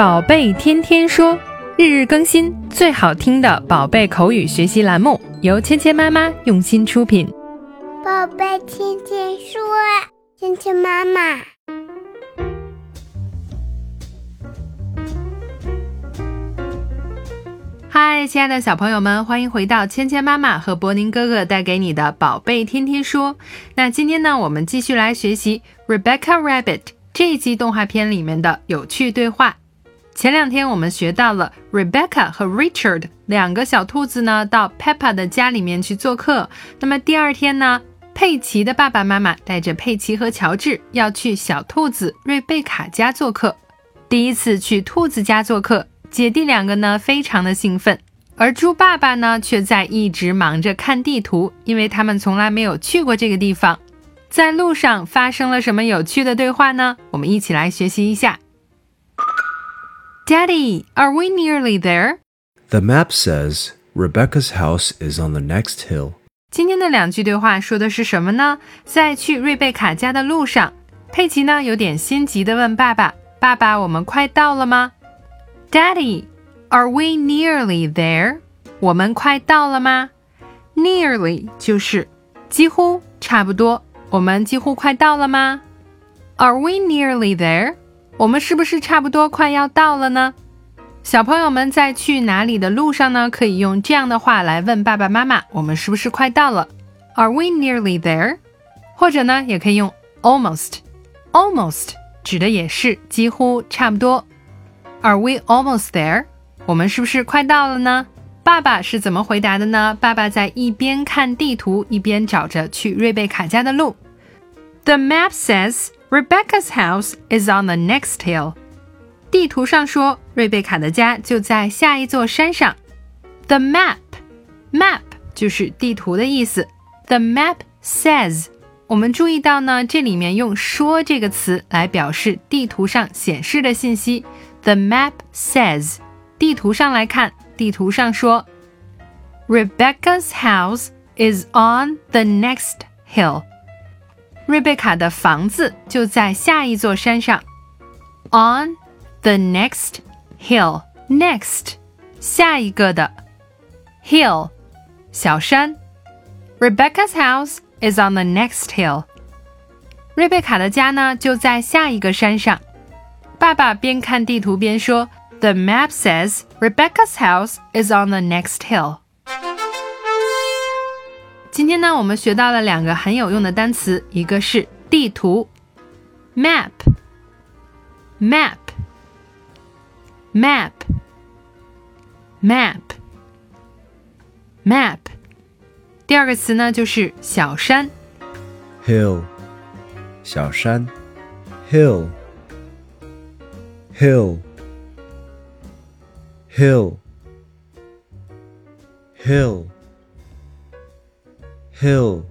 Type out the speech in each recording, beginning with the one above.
宝贝天天说，日日更新，最好听的宝贝口语学习栏目，由芊芊妈妈用心出品。宝贝天天说，芊芊妈妈。嗨，亲爱的小朋友们，欢迎回到芊芊妈妈和柏宁哥哥带给你的宝贝天天说。那今天呢，我们继续来学习《Rebecca Rabbit》这一集动画片里面的有趣对话。前两天我们学到了 Rebecca 和 Richard 两个小兔子呢，到 Peppa 的家里面去做客。那么第二天呢，佩奇的爸爸妈妈带着佩奇和乔治要去小兔子瑞贝卡家做客。第一次去兔子家做客。姐弟两个呢，非常的兴奋，而猪爸爸呢，却在一直忙着看地图，因为他们从来没有去过这个地方。在路上发生了什么有趣的对话呢？我们一起来学习一下。Daddy, are we nearly there? The map says Rebecca's house is on the next hill. 今天的两句对话说的是什么呢？在去瑞贝卡家的路上，佩奇呢有点心急的问爸爸：“爸爸，我们快到了吗？” Daddy, are we nearly there? 我们快到了吗？Nearly 就是几乎、差不多。我们几乎快到了吗？Are we nearly there? 我们是不是差不多快要到了呢？小朋友们在去哪里的路上呢？可以用这样的话来问爸爸妈妈：我们是不是快到了？Are we nearly there? 或者呢，也可以用 almost。Almost 指的也是几乎、差不多。Are we almost there？我们是不是快到了呢？爸爸是怎么回答的呢？爸爸在一边看地图，一边找着去瑞贝卡家的路。The map says Rebecca's house is on the next hill。地图上说瑞贝卡的家就在下一座山上。The map，map 就是地图的意思。The map says，我们注意到呢，这里面用说这个词来表示地图上显示的信息。The map says，地图上来看，地图上说，Rebecca's house is on the next hill。 瑞贝卡的房子就在下一座山上。On the next hill，next 下一个的 hill 小山。Rebecca's house is on the next hill。瑞贝卡的家呢就在下一个山上。爸爸边看地图边说：“The map says Rebecca's house is on the next hill。” 今天呢，我们学到了两个很有用的单词，一个是地图，map，map，map，map，map。第二个词呢，就是小山，hill，小山，hill。hill hill hill hill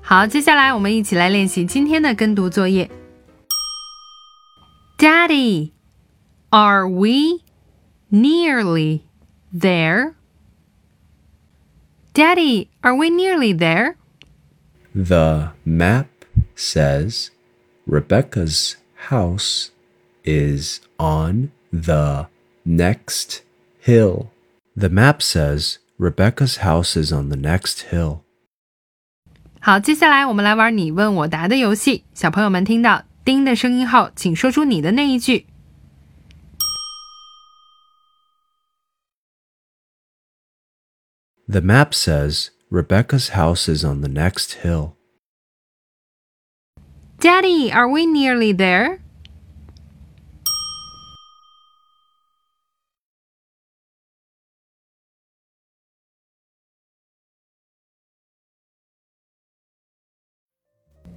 好，接下来我们一起来练习今天的跟读作业。Daddy, are we nearly there? Daddy, are we nearly there? The map says Rebecca's house is on the next hill. The map says Rebecca's house is on the next hill. 好，接下来我们来玩你问我答的游戏。小朋友们听到“叮”的声音后，请说出你的那一句。The map says Rebecca's house is on the next hill. Daddy, are we nearly there?